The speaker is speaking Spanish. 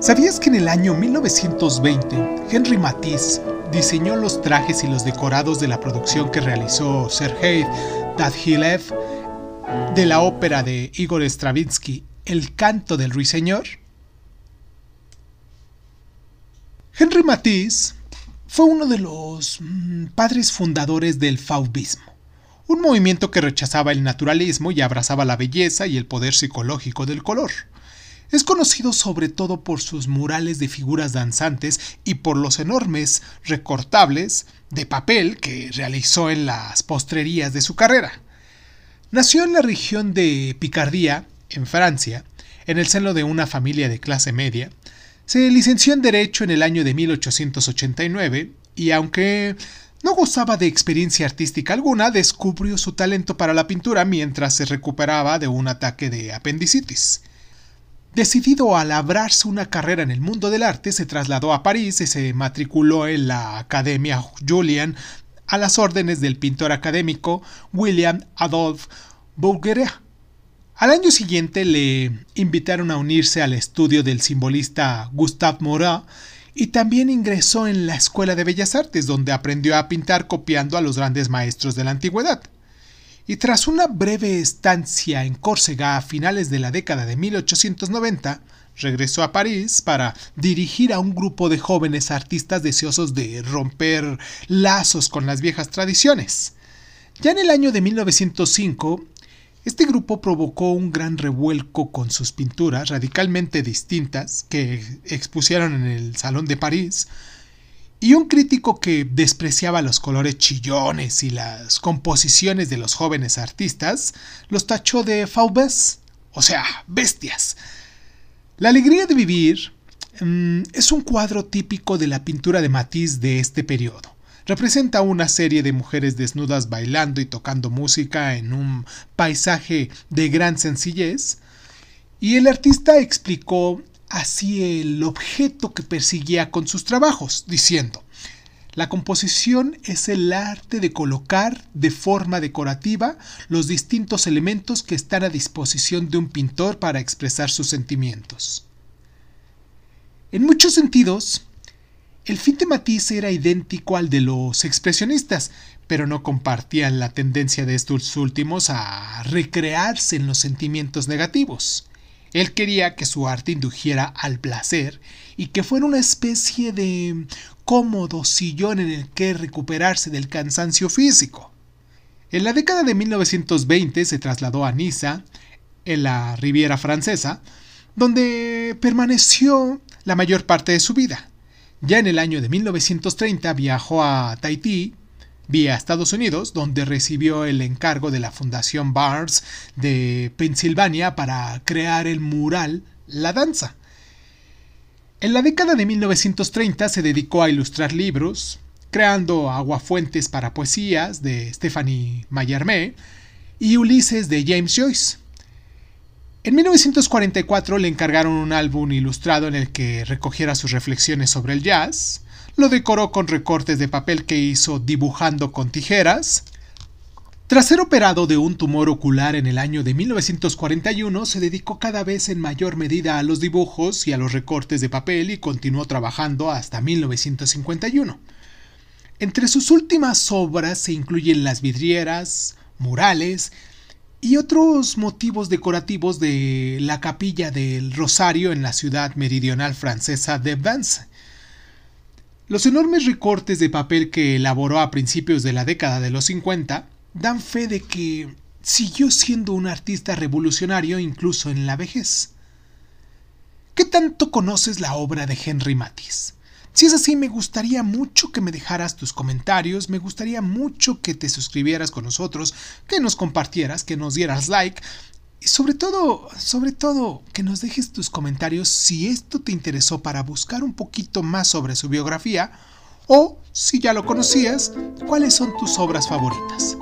¿Sabías que en el año 1920 Henry Matisse diseñó los trajes y los decorados de la producción que realizó Sergei Dadhilev de la ópera de Igor Stravinsky El canto del ruiseñor? Henry Matisse fue uno de los mm, padres fundadores del fauvismo, un movimiento que rechazaba el naturalismo y abrazaba la belleza y el poder psicológico del color. Es conocido sobre todo por sus murales de figuras danzantes y por los enormes recortables de papel que realizó en las postrerías de su carrera. Nació en la región de Picardía, en Francia, en el seno de una familia de clase media. Se licenció en Derecho en el año de 1889 y aunque no gozaba de experiencia artística alguna, descubrió su talento para la pintura mientras se recuperaba de un ataque de apendicitis. Decidido a labrarse una carrera en el mundo del arte, se trasladó a París y se matriculó en la Academia Julian a las órdenes del pintor académico William Adolphe Bouguereau. Al año siguiente le invitaron a unirse al estudio del simbolista Gustave Morat y también ingresó en la Escuela de Bellas Artes, donde aprendió a pintar copiando a los grandes maestros de la antigüedad y tras una breve estancia en Córcega a finales de la década de 1890, regresó a París para dirigir a un grupo de jóvenes artistas deseosos de romper lazos con las viejas tradiciones. Ya en el año de 1905, este grupo provocó un gran revuelco con sus pinturas radicalmente distintas que expusieron en el Salón de París, y un crítico que despreciaba los colores chillones y las composiciones de los jóvenes artistas los tachó de faubes, o sea, bestias. La alegría de vivir mm, es un cuadro típico de la pintura de Matisse de este periodo. Representa una serie de mujeres desnudas bailando y tocando música en un paisaje de gran sencillez, y el artista explicó así el objeto que persiguía con sus trabajos, diciendo, la composición es el arte de colocar de forma decorativa los distintos elementos que están a disposición de un pintor para expresar sus sentimientos. En muchos sentidos, el fin de Matisse era idéntico al de los expresionistas, pero no compartían la tendencia de estos últimos a recrearse en los sentimientos negativos. Él quería que su arte indujera al placer y que fuera una especie de cómodo sillón en el que recuperarse del cansancio físico. En la década de 1920 se trasladó a Niza, en la Riviera Francesa, donde permaneció la mayor parte de su vida. Ya en el año de 1930 viajó a Tahití, vía Estados Unidos, donde recibió el encargo de la Fundación Barnes de Pensilvania para crear el mural La Danza. En la década de 1930 se dedicó a ilustrar libros, creando Aguafuentes para Poesías de Stephanie Mallarmé y Ulises de James Joyce. En 1944 le encargaron un álbum ilustrado en el que recogiera sus reflexiones sobre el jazz, lo decoró con recortes de papel que hizo dibujando con tijeras. Tras ser operado de un tumor ocular en el año de 1941, se dedicó cada vez en mayor medida a los dibujos y a los recortes de papel y continuó trabajando hasta 1951. Entre sus últimas obras se incluyen las vidrieras, murales y otros motivos decorativos de la capilla del Rosario en la ciudad meridional francesa de Vence. Los enormes recortes de papel que elaboró a principios de la década de los 50 dan fe de que siguió siendo un artista revolucionario incluso en la vejez. ¿Qué tanto conoces la obra de Henry Matisse? Si es así, me gustaría mucho que me dejaras tus comentarios, me gustaría mucho que te suscribieras con nosotros, que nos compartieras, que nos dieras like y sobre todo, sobre todo, que nos dejes tus comentarios si esto te interesó para buscar un poquito más sobre su biografía o, si ya lo conocías, cuáles son tus obras favoritas.